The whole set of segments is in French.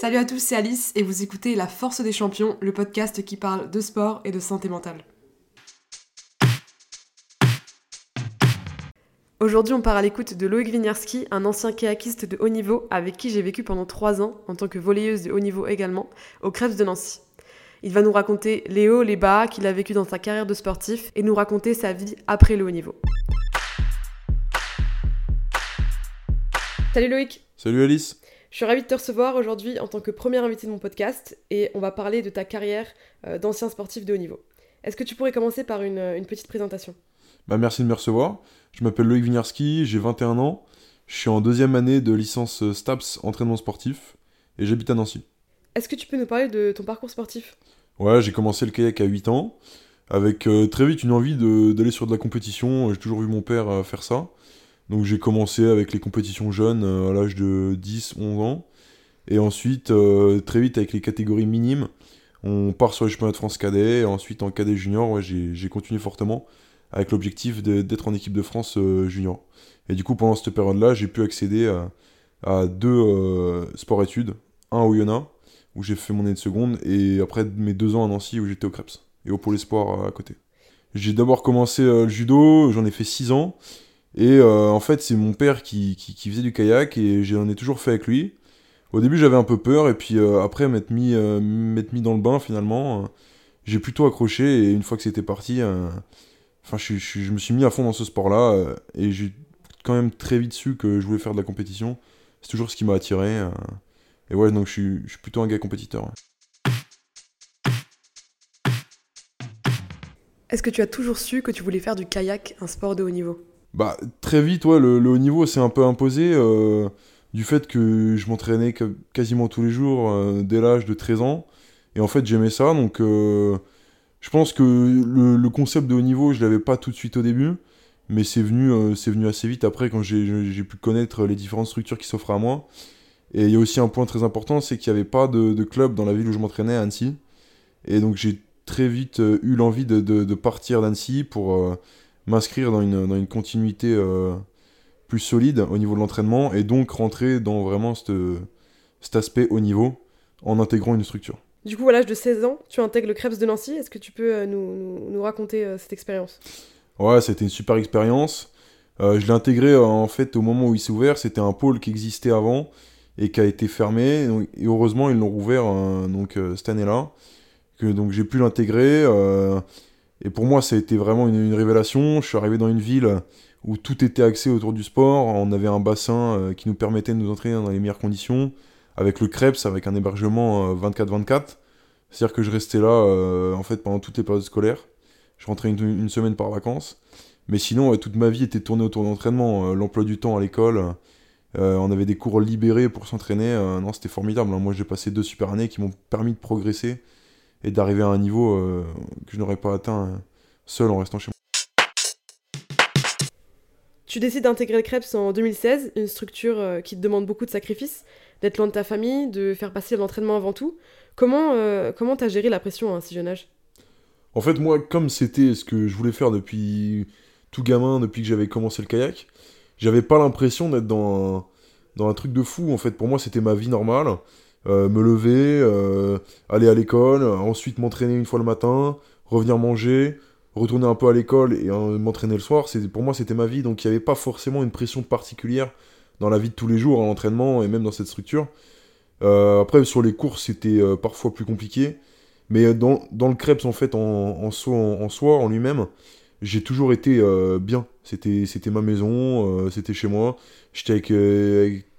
Salut à tous, c'est Alice et vous écoutez La Force des Champions, le podcast qui parle de sport et de santé mentale. Aujourd'hui, on part à l'écoute de Loïc Winiarski, un ancien kayakiste de haut niveau avec qui j'ai vécu pendant trois ans, en tant que volleyeuse de haut niveau également, au Krebs de Nancy. Il va nous raconter les hauts, les bas qu'il a vécu dans sa carrière de sportif et nous raconter sa vie après le haut niveau. Salut Loïc Salut Alice je suis ravie de te recevoir aujourd'hui en tant que premier invité de mon podcast et on va parler de ta carrière euh, d'ancien sportif de haut niveau. Est-ce que tu pourrais commencer par une, petite présentation? Bah, Merci de me recevoir. Je m'appelle Loïc Winiarski, j'ai 21 ans. Je suis en deuxième année de licence euh, STAPS entraînement sportif et j'habite à Nancy. Est-ce que tu peux nous parler de ton parcours sportif? Ouais, j'ai commencé le kayak à 8 ans avec euh, très vite une envie d'aller sur de la compétition. J'ai toujours vu mon père faire ça. Donc j'ai commencé avec les compétitions jeunes euh, à l'âge de 10, 11 ans. Et ensuite, euh, très vite avec les catégories minimes, on part sur les championnats de France cadet. Et ensuite, en cadet junior, j'ai continué fortement avec l'objectif d'être en équipe de France euh, junior. Et du coup, pendant cette période-là, j'ai pu accéder à, deux sports-études. Un au Yona, où j'ai fait mon année de seconde, et après mes deux ans à Nancy, où j'étais au Krebs, et au Pôle Espoir à côté. J'ai d'abord commencé le judo, j'en ai fait 6 ans. Et euh, en fait, c'est mon père qui, qui, faisait du kayak et j'en ai toujours fait avec lui. Au début, j'avais un peu peur et puis euh, après m'être mis, euh, mis dans le bain, finalement, j'ai plutôt accroché et une fois que c'était parti, enfin, je, je, me suis mis à fond dans ce sport-là et j'ai quand même très vite su que je voulais faire de la compétition. C'est toujours ce qui m'a attiré. et ouais, donc je suis, je suis plutôt un gars compétiteur. Est-ce que tu as toujours su que tu voulais faire du kayak un sport de haut niveau? Bah, très vite, ouais, le, haut niveau s'est un peu imposé euh, du fait que je m'entraînais quasiment tous les jours euh, dès l'âge de 13 ans. Et en fait, j'aimais ça. Donc, euh, je pense que le, concept de haut niveau, je l'avais pas tout de suite au début. Mais c'est venu, c'est venu assez vite après quand j'ai pu connaître les différentes structures qui s'offraient à moi. Et il y a aussi un point très important, c'est qu'il n'y avait pas de, club dans la ville où je m'entraînais, à Annecy. Et donc j'ai très vite eu l'envie de, de, partir d'Annecy pour m'inscrire dans une, dans une continuité euh, plus solide au niveau de l'entraînement et donc rentrer dans vraiment cet aspect haut niveau en intégrant une structure. Du coup, à l'âge de 16 ans, tu intègres le Krebs de Nancy. Est-ce que tu peux euh, nous, nous, raconter euh, cette expérience? Ouais, c'était une super expérience. je l'ai intégré en fait au moment où il s'est ouvert. C'était un pôle qui existait avant et qui a été fermé. et heureusement, ils l'ont rouvert donc, cette année-là. Donc j'ai pu l'intégrer. Et pour moi, ça a été vraiment une, révélation. Je suis arrivé dans une ville où tout était axé autour du sport. On avait un bassin euh, qui nous permettait de nous entraîner dans les meilleures conditions, avec le Krebs, avec un hébergement 24-24. Euh, C'est-à-dire que je restais là euh, en fait pendant toutes les périodes scolaires. Je rentrais une, semaine par vacances. Mais sinon, toute ma vie était tournée autour d'entraînement. L'emploi du temps à l'école, on avait des cours libérés pour s'entraîner. non, c'était formidable. Hein. Moi, j'ai passé deux super années qui m'ont permis de progresser et d'arriver à un niveau euh, que je n'aurais pas atteint euh, seul en restant chez moi. Tu décides d'intégrer le Krebs en 2016, une structure euh, qui te demande beaucoup de sacrifices, d'être loin de ta famille, de faire passer l'entraînement avant tout. Comment comment t'as géré la pression à un si jeune âge? En fait, moi, comme c'était ce que je voulais faire depuis tout gamin, depuis que j'avais commencé le kayak, j'avais pas l'impression d'être dans un, dans un truc de fou. En fait, pour moi, c'était ma vie normale. Euh, me lever, euh, aller à l'école, ensuite m'entraîner une fois le matin, revenir manger, retourner un peu à l'école et euh, m'entraîner le soir. Pour moi, c'était ma vie, donc il n'y avait pas forcément une pression particulière dans la vie de tous les jours, à l'entraînement et même dans cette structure. après, sur les courses, c'était parfois plus compliqué. Mais dans, le Krebs, en fait, en, soi, en, soi, en lui-même, j'ai toujours été bien. C'était ma maison, c'était chez moi. J'étais avec,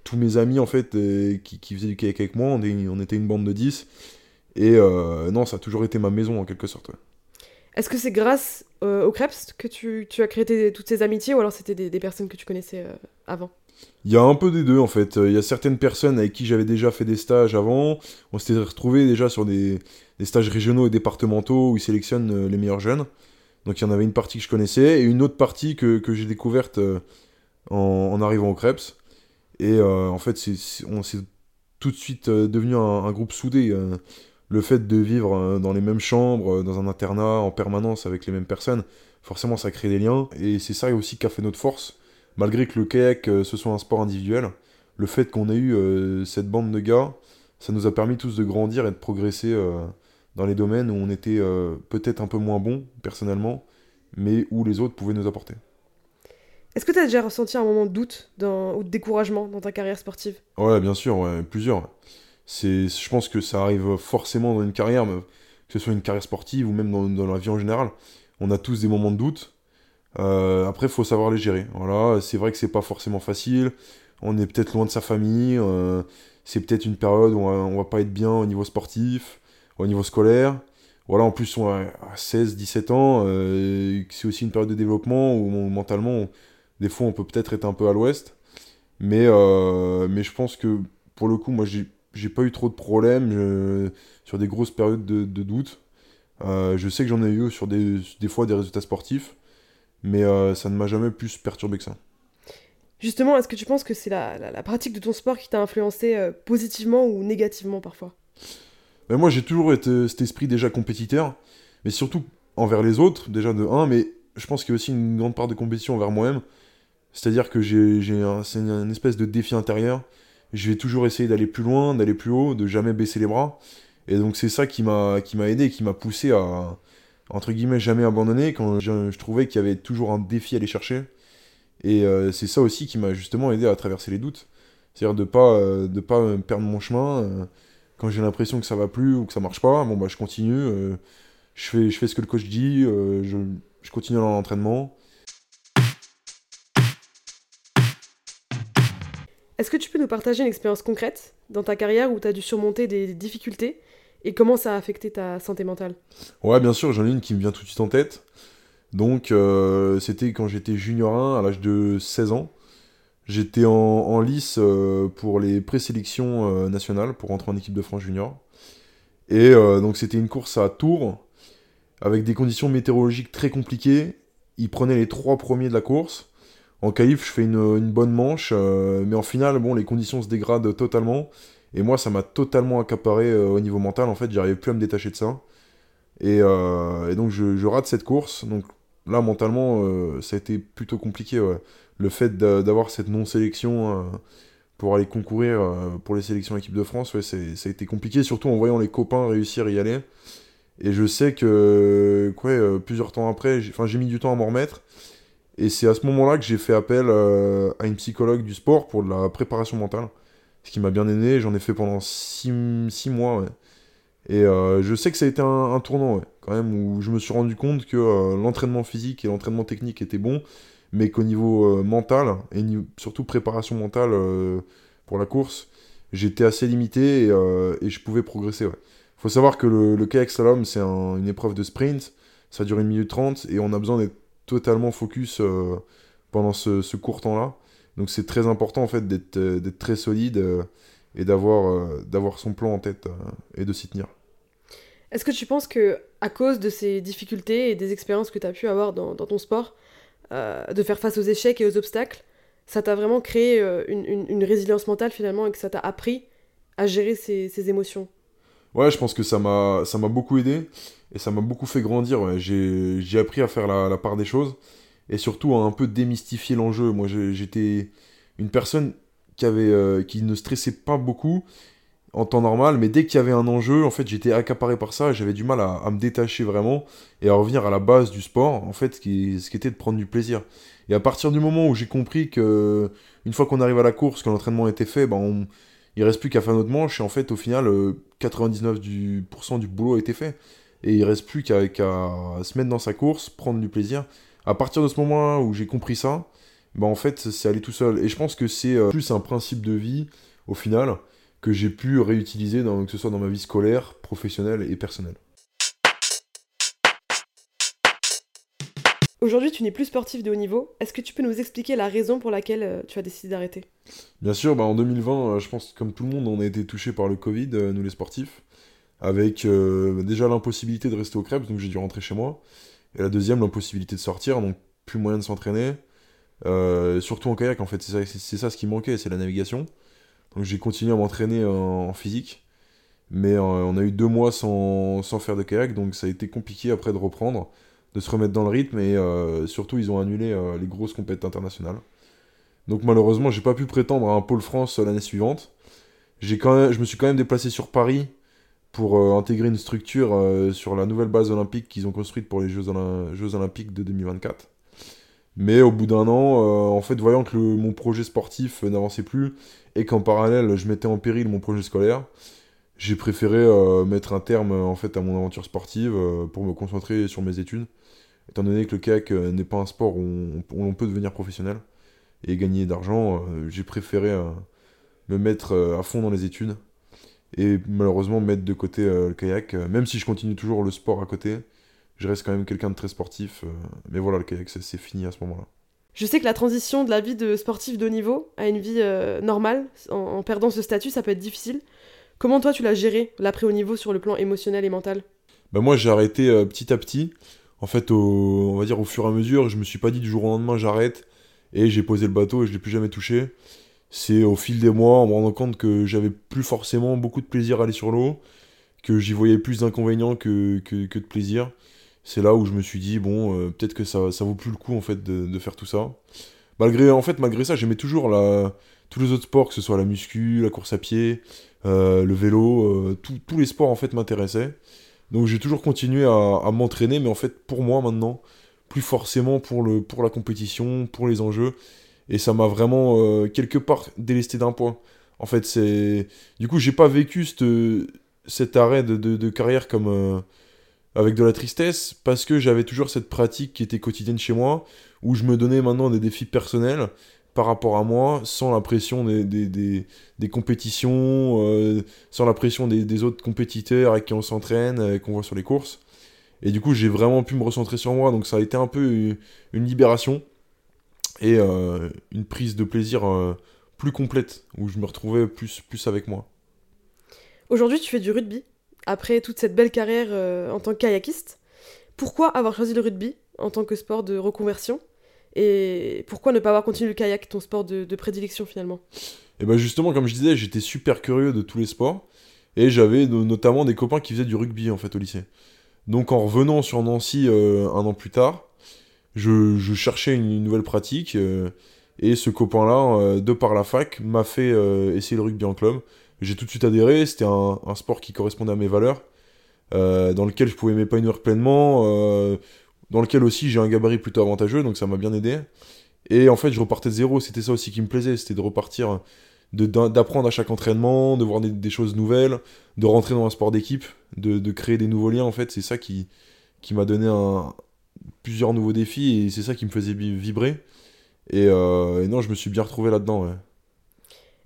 tous mes amis en fait euh, qui, qui, faisaient du kayak avec moi, on, était une bande de 10. Et euh, non, ça a toujours été ma maison en quelque sorte. Est-ce que c'est grâce euh, au Krebs que tu, tu, as créé toutes ces amitiés ou alors c'était des, des, personnes que tu connaissais avant? Il y a un peu des deux en fait. Il y a certaines personnes avec qui j'avais déjà fait des stages avant. On s'était retrouvés déjà sur des, des, stages régionaux et départementaux où ils sélectionnent les meilleurs jeunes. Donc il y en avait une partie que je connaissais et une autre partie que, que j'ai découverte en, en, arrivant au Krebs. Et euh, en fait, on s'est tout de suite euh, devenu un, groupe soudé. Euh. le fait de vivre dans les mêmes chambres, dans un internat en permanence avec les mêmes personnes, forcément ça crée des liens. Et c'est ça aussi qui a fait notre force. Malgré que le kayak ce soit un sport individuel, le fait qu'on ait eu cette bande de gars, ça nous a permis tous de grandir et de progresser dans les domaines où on était peut-être un peu moins bon personnellement, mais où les autres pouvaient nous apporter. Est-ce que tu as déjà ressenti un moment de doute ou de découragement dans ta carrière sportive? Ouais, bien sûr, plusieurs. Je pense que ça arrive forcément dans une carrière, que ce soit une carrière sportive ou même dans, la vie en général. On a tous des moments de doute. Euh, après, il faut savoir les gérer. Voilà, c'est vrai que c'est pas forcément facile. On est peut-être loin de sa famille. Euh, c'est peut-être une période où on va pas être bien au niveau sportif, au niveau scolaire. Voilà, en plus, on a 16, 17 ans. Euh, c'est aussi une période de développement où mentalement, des fois, on peut peut-être être un peu à l'ouest. Mais, euh, mais je pense que pour le coup, moi, j'ai pas eu trop de problèmes sur des grosses périodes de, doute. Euh, je sais que j'en ai eu sur des, des, fois des résultats sportifs, mais euh, ça ne m'a jamais plus perturbé que ça. Justement, est-ce que tu penses que c'est la, la, pratique de ton sport qui t'a influencé positivement ou négativement parfois? Ben Moi, j'ai toujours été cet esprit déjà compétiteur, mais surtout envers les autres, déjà de 1, mais je pense qu'il y a aussi une grande part de compétition envers moi-même. C'est-à-dire que j'ai un, c'est une, espèce de défi intérieur. Je vais toujours essayer d'aller plus loin, d'aller plus haut, de jamais baisser les bras. Et donc c'est ça qui m'a aidé, qui m'a poussé à entre guillemets jamais abandonner quand je, trouvais qu'il y avait toujours un défi à aller chercher. Et euh, c'est ça aussi qui m'a justement aidé à traverser les doutes. C'est-à-dire de pas euh, de pas perdre mon chemin euh, quand j'ai l'impression que ça va plus ou que ça marche pas. Bon bah je continue, je fais je fais ce que le coach dit, je, je continue dans l'entraînement Est-ce que tu peux nous partager une expérience concrète dans ta carrière où tu as dû surmonter des difficultés et comment ça a affecté ta santé mentale? Ouais, bien sûr, j'en ai une qui me vient tout de suite en tête. Donc, euh, c'était quand j'étais junior 1 à l'âge de 16 ans. J'étais en, lice euh, pour les présélections euh, nationales pour rentrer en équipe de France junior. Et donc, c'était une course à Tours avec des conditions météorologiques très compliquées. Ils prenaient les trois premiers de la course. En qualif, je fais une, bonne manche, euh, mais en finale, bon, les conditions se dégradent totalement. Et moi, ça m'a totalement accaparé euh, au niveau mental. En fait, j'arrivais plus à me détacher de ça. Et, euh, donc, je, rate cette course. Donc là, mentalement, ça a été plutôt compliqué. Le fait d'avoir cette non-sélection pour aller concourir pour les sélections équipe de France, ouais, ça a été compliqué, surtout en voyant les copains réussir à y aller. Et je sais que plusieurs temps après, j'ai mis du temps à m'en remettre. Et c'est à ce moment-là que j'ai fait appel euh, à une psychologue du sport pour de la préparation mentale. Ce qui m'a bien aidé. J'en ai fait pendant 6 mois. Et euh, je sais que ça a été un, tournant, quand même, où je me suis rendu compte que euh, l'entraînement physique et l'entraînement technique étaient bons, mais qu'au niveau mental, et surtout préparation mentale pour la course, j'étais assez limité et, je pouvais progresser. Il faut savoir que le, le kayak slalom, c'est une épreuve de sprint, ça dure une minute 30, et on a besoin d'être totalement focus euh, pendant ce, court temps-là. Donc c'est très important en fait d'être euh, très solide euh, et d'avoir son plan en tête et de s'y tenir. Est-ce que tu penses que à cause de ces difficultés et des expériences que tu as pu avoir dans, ton sport, de faire face aux échecs et aux obstacles, ça t'a vraiment créé une, résilience mentale finalement et que ça t'a appris à gérer ces, émotions? Ouais, je pense que ça m'a beaucoup aidé. Et ça m'a beaucoup fait grandir. J'ai appris à faire la, part des choses. Et surtout à un peu démystifier l'enjeu. Moi, j'étais une personne qui, avait, euh, qui ne stressait pas beaucoup en temps normal, mais dès qu'il y avait un enjeu, en fait, j'étais accaparé par ça, j'avais du mal à, me détacher vraiment et à revenir à la base du sport, en fait, ce qui, ce qui était de prendre du plaisir. Et à partir du moment où j'ai compris que, une fois qu'on arrive à la course, que l'entraînement était fait, ben on, il reste plus qu'à faire notre manche, et en fait, au final, 99% euh, du, boulot a été fait et il reste plus qu'à se mettre dans sa course, prendre du plaisir. À partir de ce moment-là où j'ai compris ça, bah en fait, c'est aller tout seul. Et je pense que c'est euh, plus un principe de vie, au final, que j'ai pu réutiliser, que ce soit dans ma vie scolaire, professionnelle et personnelle. Aujourd'hui, tu n'es plus sportif de haut niveau. Est-ce que tu peux nous expliquer la raison pour laquelle euh, tu as décidé d'arrêter? Bien sûr, bah en 2020, euh, je pense que comme tout le monde, on a été touché par le Covid, nous les sportifs avec euh, déjà l'impossibilité de rester au Krebs, donc j'ai dû rentrer chez moi. Et la deuxième, l'impossibilité de sortir, donc plus moyen de s'entraîner. Euh, surtout en kayak, en fait, c'est ça, ça, ce qui manquait, c'est la navigation. Donc j'ai continué à m'entraîner en, physique. Mais euh, on a eu deux mois sans, faire de kayak, donc ça a été compliqué après de reprendre, de se remettre dans le rythme, et surtout ils ont annulé les grosses compétitions internationales. Donc malheureusement, j'ai pas pu prétendre à un pôle France l'année suivante. je me suis quand même déplacé sur Paris pour euh, intégrer une structure euh, sur la nouvelle base olympique qu'ils ont construite pour les Jeux Olympiques de 2024. Mais au bout d'un an, en fait, voyant que mon projet sportif n'avançait plus et qu'en parallèle, je mettais en péril mon projet scolaire, j'ai préféré mettre un terme en fait à mon aventure sportive pour me concentrer sur mes études étant donné que le kayak n'est pas un sport où on, peut devenir professionnel et gagner d'argent, j'ai préféré me mettre euh, à fond dans les études et malheureusement mettre de côté euh, le kayak. Euh, même si je continue toujours le sport à côté, je reste quand même quelqu'un de très sportif. mais voilà, le kayak, c'est fini à ce moment-là. Je sais que la transition de la vie de sportif de haut niveau à une vie normale, en, perdant ce statut, ça peut être difficile. Comment toi tu l'as géré, l'après haut niveau, sur le plan émotionnel et mental? Bah Moi j'ai arrêté petit à petit. En fait, on va dire au fur et à mesure, je me suis pas dit du jour au lendemain j'arrête et j'ai posé le bateau et je l'ai plus jamais touché c'est au fil des mois, en me rendant compte que j'avais plus forcément beaucoup de plaisir à aller sur l'eau, que j'y voyais plus d'inconvénients que, de plaisir. C'est là où je me suis dit, bon, euh, peut-être que ça, ça vaut plus le coup en fait de, faire tout ça. Malgré, en fait, malgré ça, j'aimais toujours la, tous les autres sports, que ce soit la muscu, la course à pied, euh, le vélo, euh, tous les sports en fait m'intéressaient. Donc j'ai toujours continué à, m'entraîner, mais en fait pour moi maintenant, plus forcément pour, le, pour la compétition, pour les enjeux. Et ça m'a vraiment, euh, quelque part, délesté d'un point. En fait, c'est. Du coup, j'ai pas vécu cet arrêt de, carrière comme. Euh, avec de la tristesse, parce que j'avais toujours cette pratique qui était quotidienne chez moi, où je me donnais maintenant des défis personnels par rapport à moi, sans la pression des, des, compétitions, euh, sans la pression des, autres compétiteurs avec qui on s'entraîne, qu'on voit sur les courses. Et du coup, j'ai vraiment pu me recentrer sur moi, donc ça a été un peu une libération et euh, une prise de plaisir euh, plus complète, où je me retrouvais plus, plus avec moi. Aujourd'hui, tu fais du rugby, après toute cette belle carrière euh, en tant que kayakiste. Pourquoi avoir choisi le rugby en tant que sport de reconversion? Et pourquoi ne pas avoir continué le kayak, ton sport de, prédilection finalement? Et eh bien justement, comme je disais, j'étais super curieux de tous les sports, et j'avais notamment des copains qui faisaient du rugby en fait au lycée. Donc en revenant sur Nancy un an plus tard, je, cherchais une, nouvelle pratique. Euh, et ce copain-là, euh, de par la fac, m'a fait euh, essayer le rugby en club. J'ai tout de suite adhéré. C'était un, sport qui correspondait à mes valeurs, dans lequel je pouvais m'épanouir pleinement, dans lequel aussi j'ai un gabarit plutôt avantageux, donc ça m'a bien aidé. Et en fait, je repartais de zéro. C'était ça aussi qui me plaisait, c'était de repartir, d'apprendre à chaque entraînement, de voir des, choses nouvelles, de rentrer dans un sport d'équipe, de, créer des nouveaux liens. En fait, c'est ça qui, m'a donné plusieurs nouveaux défis et c'est ça qui me faisait vibrer. Euh, et, non, je me suis bien retrouvé là-dedans.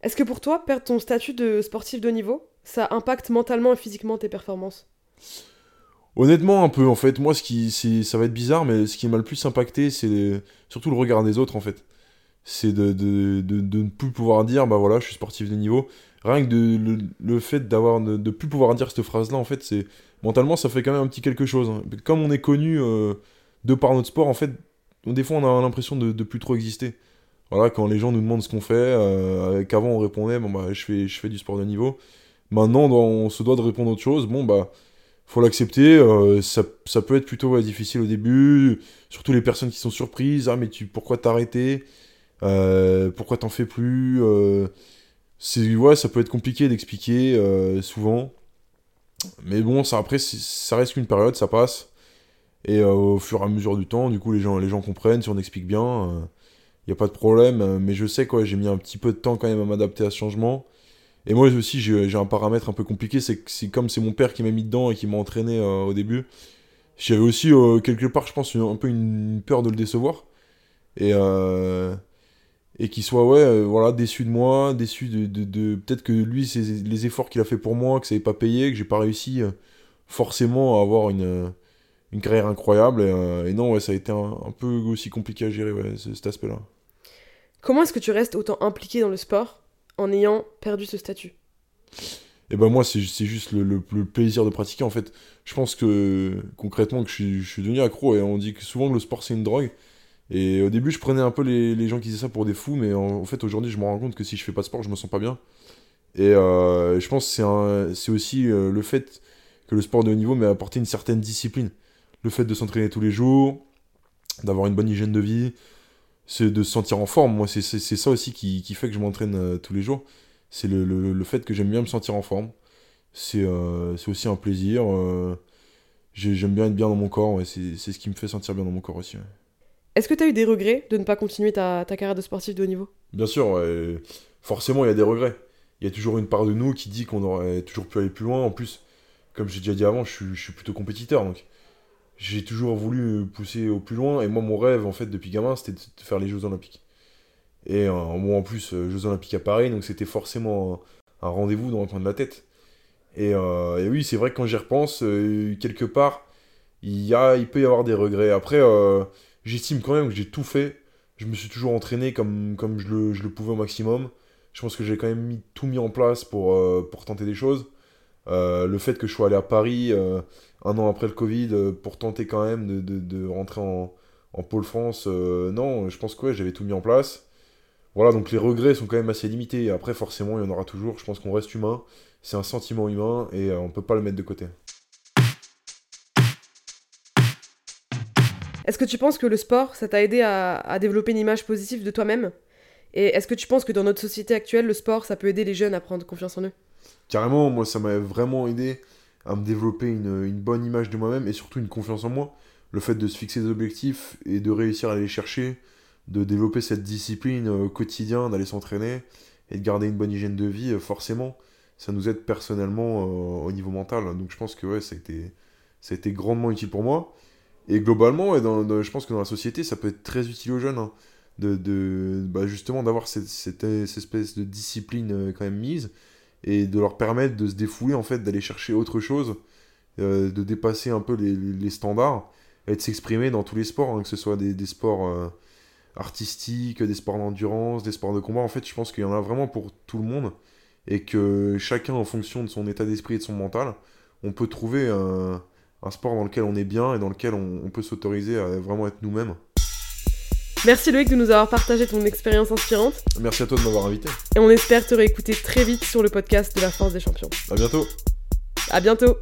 Est-ce que pour toi, perdre ton statut de sportif de niveau, ça impacte mentalement et physiquement tes performances? Honnêtement, un peu en fait. Moi, ce qui, ça va être bizarre, mais ce qui m'a le plus impacté, c'est surtout le regard des autres en fait. C'est de, de, de, ne plus pouvoir dire, bah voilà, je suis sportif de niveau. Rien que de, le, fait d'avoir de, ne plus pouvoir dire cette phrase-là, en fait, c'est mentalement, ça fait quand même un petit quelque chose. Hein. Comme on est connu euh, de par notre sport, en fait, des fois, on a l'impression de, de plus trop exister. Voilà, quand les gens nous demandent ce qu'on fait, euh, qu'avant on répondait, bon bah je fais, je fais du sport de niveau. Maintenant, on se doit de répondre autre chose. Bon bah, faut l'accepter. Euh, ça, ça, peut être plutôt difficile au début, surtout les personnes qui sont surprises. Ah mais tu, pourquoi t'as arrêté euh, Pourquoi t'en fais plus C'est ouais, ça peut être compliqué d'expliquer souvent. Mais bon, ça après, ça reste qu'une période, ça passe. Et euh, au fur et à mesure du temps, du coup, les gens, les gens comprennent, si on explique bien, il euh, n'y a pas de problème. Mais je sais, quoi, j'ai mis un petit peu de temps quand même à m'adapter à ce changement. Et moi aussi, j'ai un paramètre un peu compliqué, c'est que comme c'est mon père qui m'a mis dedans et qui m'a entraîné euh, au début, j'avais aussi, quelque part, je pense, un peu une peur de le décevoir. Et, et qu'il soit, ouais, voilà, déçu de moi, déçu de... de, peut-être que lui, c'est les efforts qu'il a fait pour moi, que ça n'avait pas payé, que j'ai pas réussi forcément à avoir une une carrière incroyable. Et, euh, non, ouais, ça a été un, peu aussi compliqué à gérer, ouais, cet aspect-là. Comment est-ce que tu restes autant impliqué dans le sport? En ayant perdu ce statut et eh ben moi, c'est juste le, plaisir de pratiquer. En fait, je pense que concrètement, que je suis, devenu accro. Et on dit que souvent que le sport, c'est une drogue. Et au début, je prenais un peu les, gens qui disaient ça pour des fous. Mais en, fait, aujourd'hui, je me rends compte que si je fais pas de sport, je me sens pas bien. Et euh, je pense que c'est aussi euh, le fait que le sport de haut niveau m'a apporté une certaine discipline le fait de s'entraîner tous les jours, d'avoir une bonne hygiène de vie, c'est de se sentir en forme. Moi, c'est ça aussi qui, fait que je m'entraîne euh, tous les jours. c'est le, le- le fait que j'aime bien me sentir en forme. C'est euh, aussi un plaisir. euh, j'ai- j'aime bien être bien dans mon corps, ouais, c'est c'est ce qui me fait sentir bien dans mon corps aussi. ouais. Est-ce que tu as eu des regrets de ne pas continuer ta, ta carrière de sportif de haut niveau? Bien sûr, ouais, forcément, il y a des regrets. Il y a toujours une part de nous qui dit qu'on aurait toujours pu aller plus loin. En plus, comme j'ai déjà dit avant, je suis, je suis plutôt compétiteur, donc j'ai toujours voulu pousser au plus loin. Et moi, mon rêve, en fait, depuis gamin, c'était de faire les Jeux Olympiques. Et euh, moi, en plus, euh, Jeux Olympiques à Paris, donc c'était forcément un, rendez-vous dans le coin de la tête. Et, euh, oui, c'est vrai que quand j'y repense, euh, quelque part, il, y a, il peut y avoir des regrets. Après, euh, j'estime quand même que j'ai tout fait. Je me suis toujours entraîné comme, comme je, le, je le pouvais au maximum. Je pense que j'ai quand même mis, tout mis en place pour, euh, pour tenter des choses. Euh, le fait que je sois allé à Paris euh, un an après le Covid euh, pour tenter quand même de, de, rentrer en, en pôle France, non, je pense que ouais, j'avais tout mis en place. Voilà, donc les regrets sont quand même assez limités. Après, forcément, il y en aura toujours. Je pense qu'on reste humain. C'est un sentiment humain et on peut pas le mettre de côté. Est-ce que tu penses que le sport, ça t'a aidé à développer une image positive de toi-même? Et est-ce que tu penses que dans notre société actuelle, le sport, ça peut aider les jeunes à prendre confiance en eux? Carrément, moi, ça m'a vraiment aidé à me développer une, bonne image de moi-même et surtout une confiance en moi. Le fait de se fixer des objectifs et de réussir à les chercher, de développer cette discipline euh, au quotidien, d'aller s'entraîner et de garder une bonne hygiène de vie, euh, forcément, ça nous aide personnellement euh, au niveau mental. Donc je pense que ouais, ça a été, ça a été grandement utile pour moi. Et globalement, dans- je pense que dans la société, ça peut être très utile aux jeunes. hein, de, de- bah, justement d'avoir cette, espèce de discipline euh, quand même mise et de leur permettre de se défouler, en fait, d'aller chercher autre chose, euh, de dépasser un peu les, standards et de s'exprimer dans tous les sports, hein, que ce soit des, sports euh, artistiques, des sports d'endurance, des sports de combat. En fait, je pense qu'il y en a vraiment pour tout le monde et que chacun, en fonction de son état d'esprit et de son mental, on peut trouver un, sport dans lequel on est bien et dans lequel on peut s'autoriser à vraiment être nous-mêmes. Merci Loïc de nous avoir partagé ton expérience inspirante Merci à toi de m'avoir invité. et on espère te réécouter très vite sur le podcast de la Force des Champions. À bientôt. À bientôt